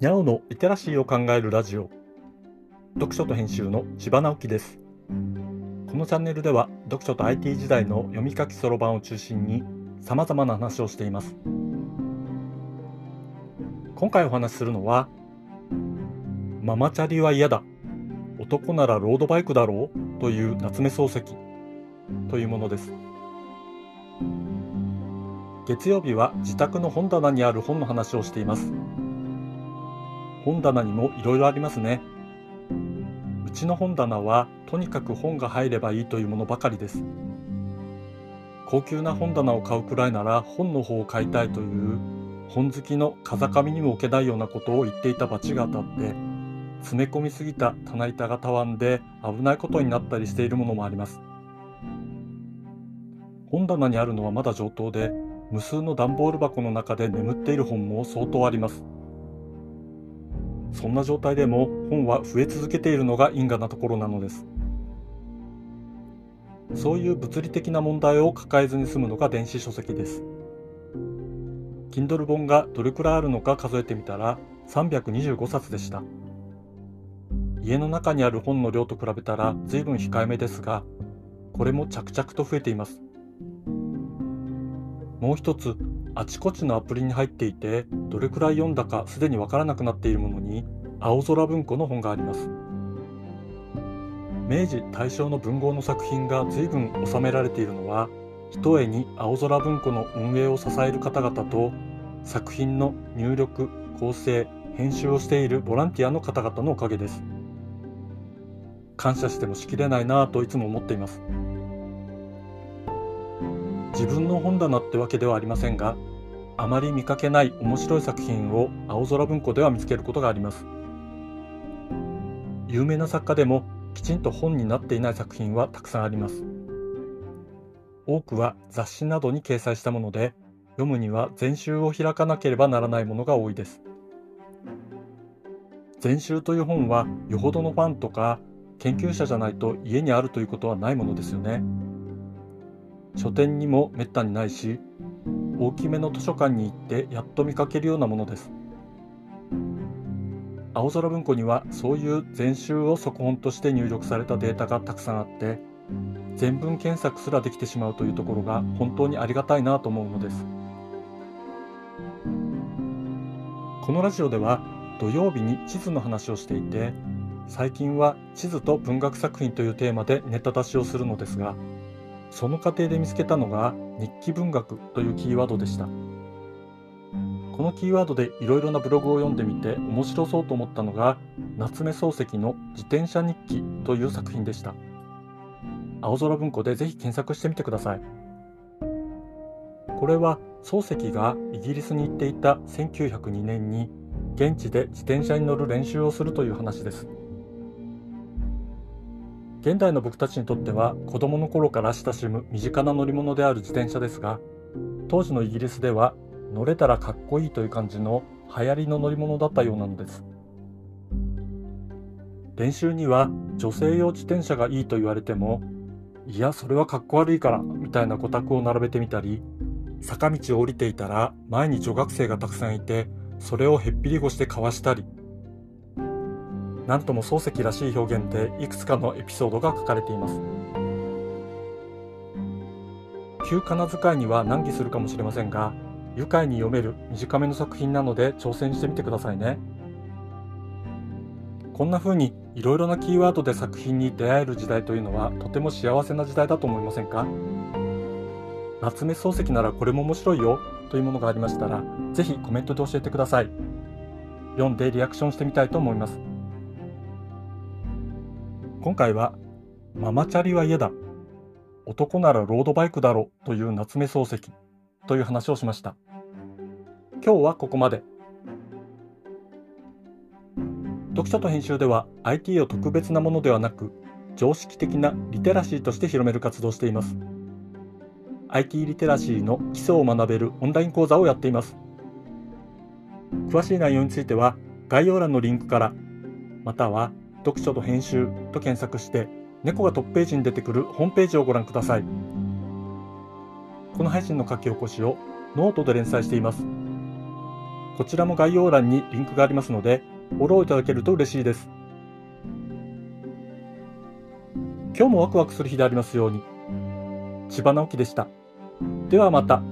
にゃおのリテラシーを考えるラジオ。読書と編集の千葉直樹です。このチャンネルでは読書と IT 時代の読み書きそろばんを中心に様々な話をしています。今回お話しするのはママチャリは嫌だ。男ならロードバイクだろう。という夏目漱石。というものです。月曜日は自宅の本棚にある本の話をしています。本棚にもいろいろありますね。うちの本棚はとにかく本が入ればいいというものばかりです。高級な本棚を買うくらいなら本の方を買いたいという本好きの風上にも置けないようなことを言っていた罰が当たって詰め込みすぎた棚板がたわんで危ないことになったりしているものもあります。本棚にあるのはまだ上等で無数の段ボール箱の中で眠っている本も相当あります。そんな状態でも本は増え続けているのが因果なところなのです。そういう物理的な問題を抱えずに済むのが電子書籍です。Kindle 本がどれくらいあるのか数えてみたら325冊でした。家の中にある本の量と比べたら随分控えめですがこれも着々と増えています。もう一つあちこちのアプリに入っていてどれくらい読んだかすでにわからなくなっているものに青空文庫の本があります。明治大正の文豪の作品が随分収められているのはひとえに青空文庫の運営を支える方々と作品の入力構成編集をしているボランティアの方々のおかげです。感謝してもしきれないなぁといつも思っています。自分の本棚ってわけではありませんがあまり見かけない面白い作品を青空文庫では見つけることがあります。有名な作家でもきちんと本になっていない作品はたくさんあります。多くは雑誌などに掲載したもので読むには全集を開かなければならないものが多いです。全集という本はよほどのファンとか研究者じゃないと家にあるということはないものですよね。書店にもめったにないし大きめの図書館に行ってやっと見かけるようなものです。青空文庫にはそういう全集を速本として入力されたデータがたくさんあって全文検索すらできてしまうというところが本当にありがたいなと思うのです。このラジオでは土曜日に地図の話をしていて最近は地図と文学作品というテーマでネタ出しをするのですがその過程で見つけたのが日記文学というキーワードでした。このキーワードでいろいろなブログを読んでみて面白そうと思ったのが夏目漱石の自転車日記という作品でした。青空文庫でぜひ検索してみてください。これは漱石がイギリスに行っていた1902年に現地で自転車に乗る練習をするという話です。現代の僕たちにとっては子供の頃から親しむ身近な乗り物である自転車ですが当時のイギリスでは乗れたらかっこいいという感じの流行りの乗り物だったようなのです。練習には女性用自転車がいいと言われてもいやそれはかっこ悪いからみたいなご託を並べてみたり坂道を降りていたら前に女学生がたくさんいてそれをへっぴり腰してかわしたりなんとも漱石らしい表現でいくつかのエピソードが書かれています。旧仮名遣いには難儀するかもしれませんが愉快に読める短めの作品なので挑戦してみてくださいね。こんな風にいろいろなキーワードで作品に出会える時代というのはとても幸せな時代だと思いませんか？夏目漱石ならこれも面白いよというものがありましたら是非コメントで教えてください。読んでリアクションしてみたいと思います。今回はママチャリは嫌だ。男ならロードバイクだろという夏目漱石。という話をしました。今日はここまで。読書と編集では IT を特別なものではなく常識的なリテラシーとして広める活動をしています。IT リテラシーの基礎を学べるオンライン講座をやっています。詳しい内容については概要欄のリンクからまたは読書と編集と検索して猫がトップページに出てくるホームページをご覧くださいこの配信の書き起こしをノートで連載していますこちらも概要欄にリンクがありますので、フォローいただけると嬉しいです。今日もワクワクする日でありますように。千葉直樹でした。ではまた。